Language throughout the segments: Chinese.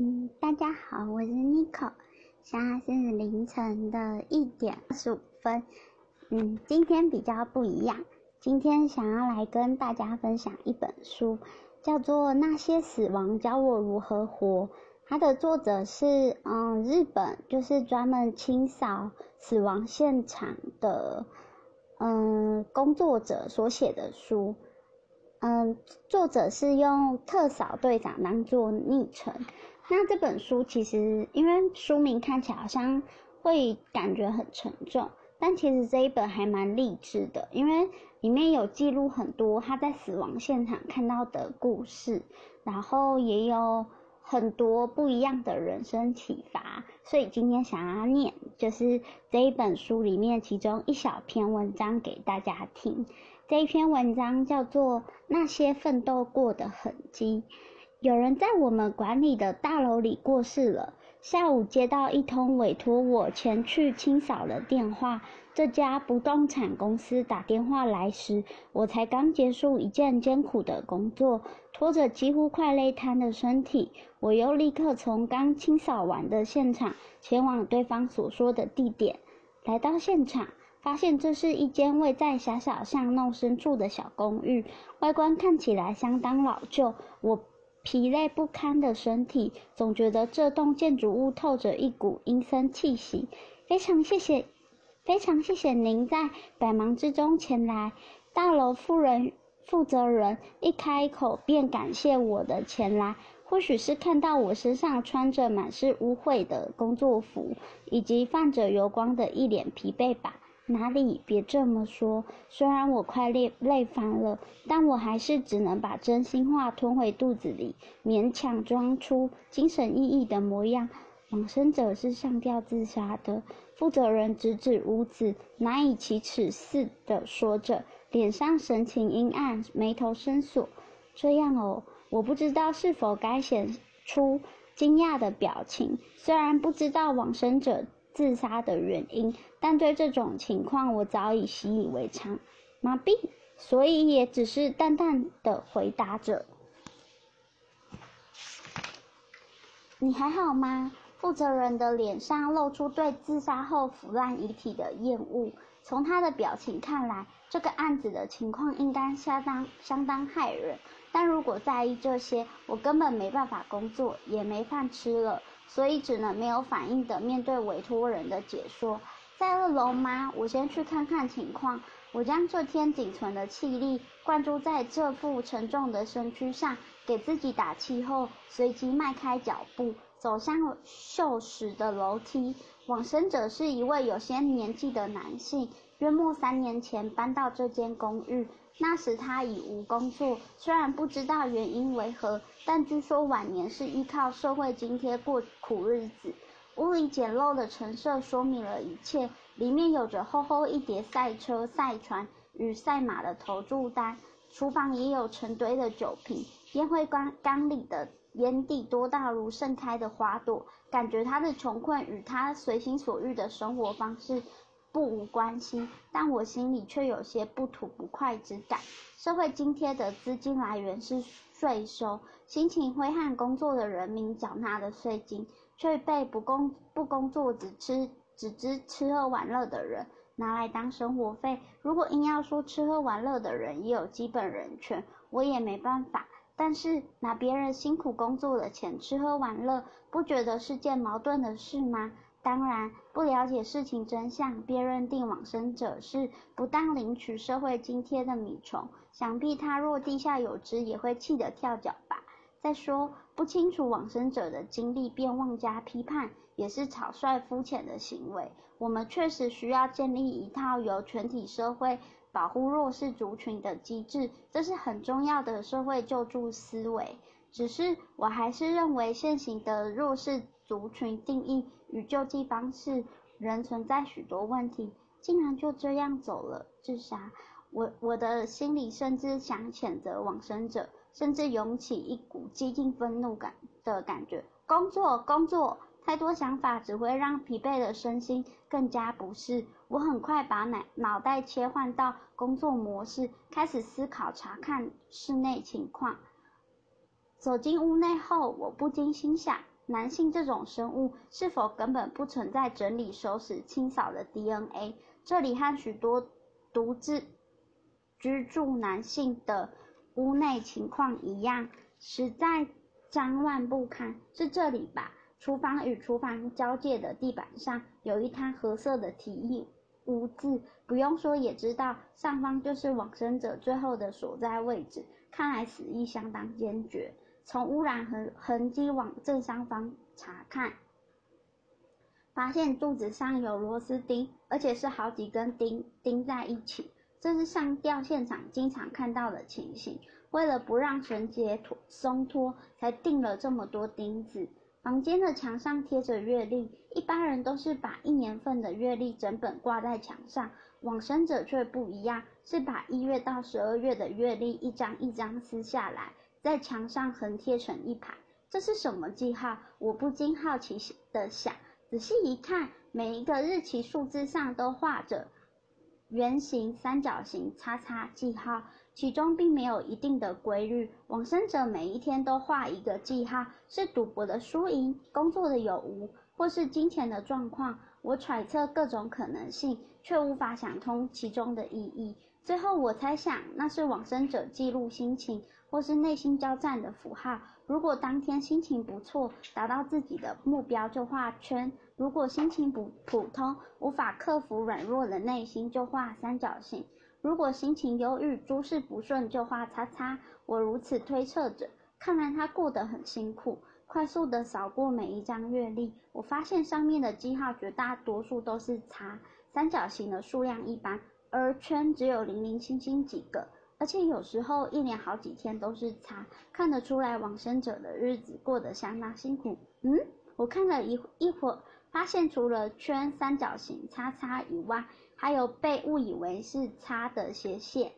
嗯，大家好，我是 Nico，现在是凌晨的一点二十五分。嗯，今天比较不一样，今天想要来跟大家分享一本书，叫做《那些死亡教我如何活》。它的作者是嗯日本，就是专门清扫死亡现场的嗯工作者所写的书。嗯，作者是用特扫队长当做昵称。那这本书其实，因为书名看起来好像会感觉很沉重，但其实这一本还蛮励志的，因为里面有记录很多他在死亡现场看到的故事，然后也有很多不一样的人生启发。所以今天想要念，就是这一本书里面其中一小篇文章给大家听。这一篇文章叫做《那些奋斗过的痕迹》。有人在我们管理的大楼里过世了。下午接到一通委托我前去清扫的电话。这家不动产公司打电话来时，我才刚结束一件艰苦的工作，拖着几乎快累瘫的身体，我又立刻从刚清扫完的现场前往对方所说的地点。来到现场。发现这是一间位在狭小巷弄深处的小公寓，外观看起来相当老旧。我疲累不堪的身体总觉得这栋建筑物透着一股阴森气息。非常谢谢，非常谢谢您在百忙之中前来。大楼负人负责人一开口便感谢我的前来，或许是看到我身上穿着满是污秽的工作服，以及泛着油光的一脸疲惫吧。哪里？别这么说。虽然我快累累烦了，但我还是只能把真心话吞回肚子里，勉强装出精神奕奕的模样。往生者是上吊自杀的。负责人指指屋子，难以启齿似的说着，脸上神情阴暗，眉头深锁。这样哦，我不知道是否该显出惊讶的表情。虽然不知道往生者。自杀的原因，但对这种情况我早已习以为常，麻痹，所以也只是淡淡的回答着。你还好吗？负责人的脸上露出对自杀后腐烂遗体的厌恶。从他的表情看来，这个案子的情况应该相当相当骇人。但如果在意这些，我根本没办法工作，也没饭吃了。所以只能没有反应的面对委托人的解说。在二楼吗？我先去看看情况。我将这天仅存的气力灌注在这副沉重的身躯上，给自己打气后，随即迈开脚步走向锈蚀的楼梯。往生者是一位有些年纪的男性，约莫三年前搬到这间公寓。那时他已无工作，虽然不知道原因为何，但据说晚年是依靠社会津贴过苦日子。屋里简陋的陈设说明了一切，里面有着厚厚一叠赛车、赛船与赛马的投注单，厨房也有成堆的酒瓶，烟灰缸缸里的烟蒂多到如盛开的花朵，感觉他的穷困与他随心所欲的生活方式。不无关系，但我心里却有些不吐不快之感。社会津贴的资金来源是税收，辛勤挥汗工作的人民缴纳的税金，却被不工不工作只吃只知吃喝玩乐的人拿来当生活费。如果硬要说吃喝玩乐的人也有基本人权，我也没办法。但是拿别人辛苦工作的钱吃喝玩乐，不觉得是件矛盾的事吗？当然，不了解事情真相，便认定往生者是不当领取社会津贴的米虫。想必他若地下有知，也会气得跳脚吧。再说，不清楚往生者的经历便妄加批判，也是草率肤浅的行为。我们确实需要建立一套由全体社会保护弱势族群的机制，这是很重要的社会救助思维。只是，我还是认为现行的弱势族群定义与救济方式仍存在许多问题。竟然就这样走了，自杀！我我的心里甚至想谴责往生者，甚至涌起一股激进愤怒感的感觉。工作，工作，太多想法只会让疲惫的身心更加不适。我很快把脑脑袋切换到工作模式，开始思考查看室内情况。走进屋内后，我不禁心想：男性这种生物是否根本不存在整理、收拾、清扫的 DNA？这里和许多独自居住男性的屋内情况一样，实在脏乱不堪。是这里吧？厨房与厨房交界的地板上有一滩褐色的体液污渍，不用说也知道，上方就是往生者最后的所在位置。看来死意相当坚决。从污染痕痕迹往正上方查看，发现柱子上有螺丝钉，而且是好几根钉钉在一起。这是上吊现场经常看到的情形。为了不让绳结脱松脱，才钉了这么多钉子。房间的墙上贴着月历，一般人都是把一年份的月历整本挂在墙上，往生者却不一样，是把一月到十二月的月历一张一张撕下来。在墙上横贴成一排，这是什么记号？我不禁好奇的想。仔细一看，每一个日期数字上都画着圆形、三角形、叉叉记号，其中并没有一定的规律。往生者每一天都画一个记号，是赌博的输赢、工作的有无，或是金钱的状况。我揣测各种可能性，却无法想通其中的意义。最后，我猜想那是往生者记录心情。或是内心交战的符号。如果当天心情不错，达到自己的目标就画圈；如果心情不普通，无法克服软弱的内心就画三角形；如果心情忧郁，诸事不顺就画叉叉。我如此推测着。看来他过得很辛苦。快速的扫过每一张月历，我发现上面的记号绝大多数都是叉，三角形的数量一般，而圈只有零零星星几个。而且有时候一连好几天都是叉，看得出来往生者的日子过得相当辛苦。嗯，我看了一一会儿，发现除了圈、三角形、叉叉以外，还有被误以为是叉的斜线。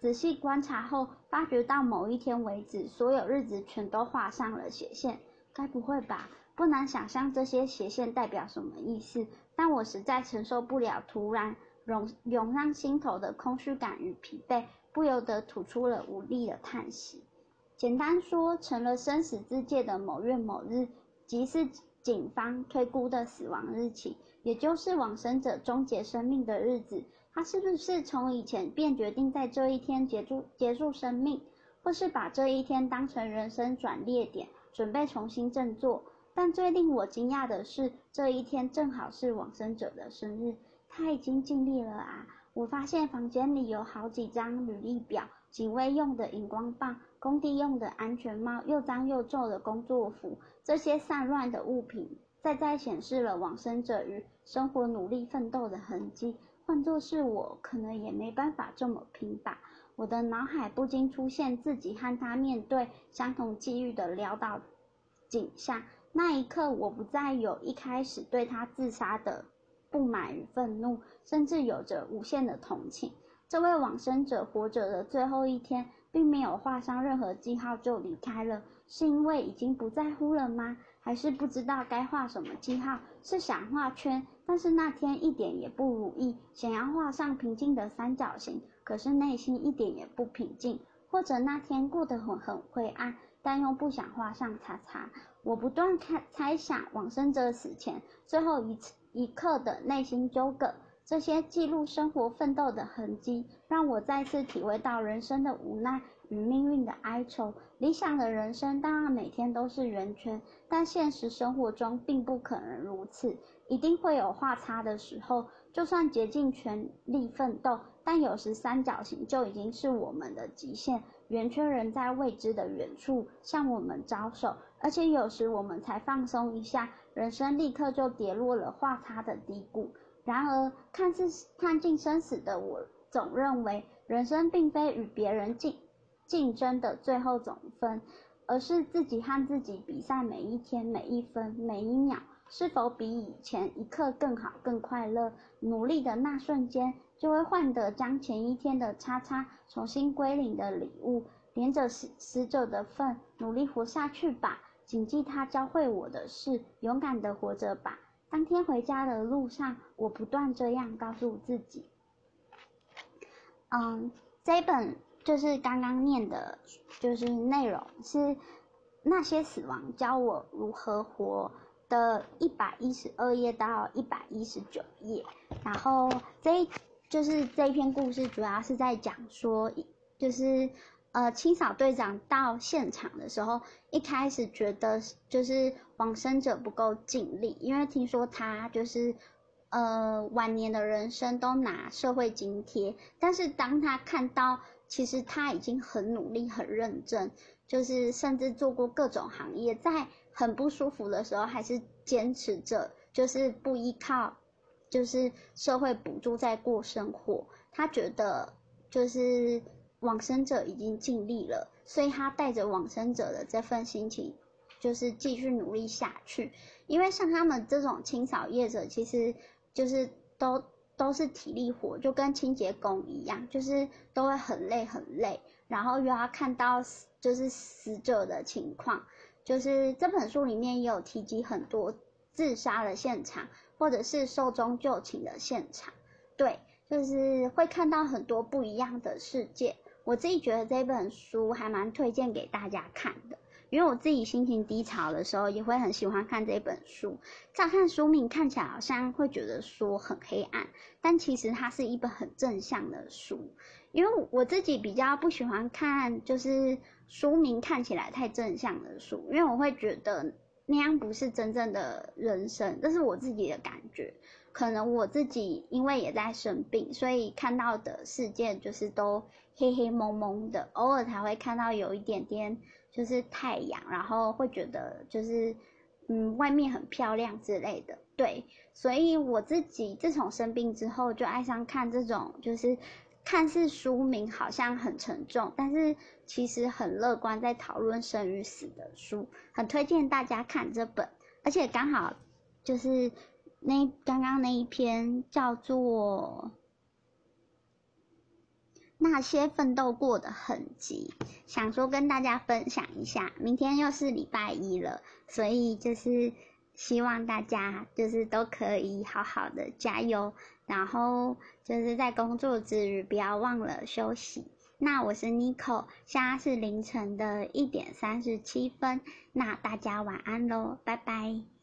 仔细观察后，发觉到某一天为止，所有日子全都画上了斜线。该不会吧？不难想象这些斜线代表什么意思，但我实在承受不了突然涌涌上心头的空虚感与疲惫。不由得吐出了无力的叹息。简单说，成了生死之界的某月某日，即是警方推估的死亡日期，也就是往生者终结生命的日子。他是不是从以前便决定在这一天结束结束生命，或是把这一天当成人生转捩点，准备重新振作？但最令我惊讶的是，这一天正好是往生者的生日。他已经尽力了啊！我发现房间里有好几张履历表，警卫用的荧光棒，工地用的安全帽，又脏又皱的工作服，这些散乱的物品，再再显示了往生者与生活努力奋斗的痕迹。换作是我，可能也没办法这么拼吧。我的脑海不禁出现自己和他面对相同际遇的潦倒景象。那一刻，我不再有一开始对他自杀的。不满与愤怒，甚至有着无限的同情。这位往生者活着的最后一天，并没有画上任何记号就离开了，是因为已经不在乎了吗？还是不知道该画什么记号？是想画圈，但是那天一点也不如意，想要画上平静的三角形，可是内心一点也不平静。或者那天过得很很灰暗，但又不想画上叉叉。我不断看猜想往生者死前最后一次。一刻的内心纠葛，这些记录生活奋斗的痕迹，让我再次体会到人生的无奈与命运的哀愁。理想的人生当然每天都是圆圈，但现实生活中并不可能如此，一定会有画叉的时候。就算竭尽全力奋斗，但有时三角形就已经是我们的极限，圆圈仍在未知的远处向我们招手，而且有时我们才放松一下。人生立刻就跌落了画叉的低谷。然而，看似看尽生死的我，总认为人生并非与别人竞竞争的最后总分，而是自己和自己比赛每一天、每一分、每一秒，是否比以前一刻更好、更快乐。努力的那瞬间，就会换得将前一天的叉叉重新归零的礼物，连着死死者的份，努力活下去吧。谨记他教会我的事，勇敢的活着吧。当天回家的路上，我不断这样告诉自己。嗯，这一本就是刚刚念的，就是内容是那些死亡教我如何活的一百一十二页到一百一十九页，然后这就是这一篇故事主要是在讲说，就是呃清扫队长到现场的时候，一开始觉得就是往生者不够尽力，因为听说他就是呃晚年的人生都拿社会津贴，但是当他看到其实他已经很努力很认真。就是甚至做过各种行业，在很不舒服的时候，还是坚持着，就是不依靠，就是社会补助在过生活。他觉得就是往生者已经尽力了，所以他带着往生者的这份心情，就是继续努力下去。因为像他们这种清扫业者，其实就是都都是体力活，就跟清洁工一样，就是都会很累很累，然后又要看到。就是死者的情况，就是这本书里面也有提及很多自杀的现场，或者是寿终就寝的现场，对，就是会看到很多不一样的世界。我自己觉得这本书还蛮推荐给大家看的，因为我自己心情低潮的时候也会很喜欢看这本书。乍看书名看起来好像会觉得说很黑暗，但其实它是一本很正向的书。因为我自己比较不喜欢看，就是书名看起来太正向的书，因为我会觉得那样不是真正的人生，这是我自己的感觉。可能我自己因为也在生病，所以看到的世界就是都黑黑蒙蒙的，偶尔才会看到有一点点就是太阳，然后会觉得就是嗯外面很漂亮之类的。对，所以我自己自从生病之后，就爱上看这种就是。看似书名好像很沉重，但是其实很乐观，在讨论生与死的书，很推荐大家看这本。而且刚好就是那刚刚那一篇叫做《那些奋斗过的痕迹》，想说跟大家分享一下。明天又是礼拜一了，所以就是希望大家就是都可以好好的加油。然后就是在工作之余，不要忘了休息。那我是 Nico，现在是凌晨的一点三十七分。那大家晚安喽，拜拜。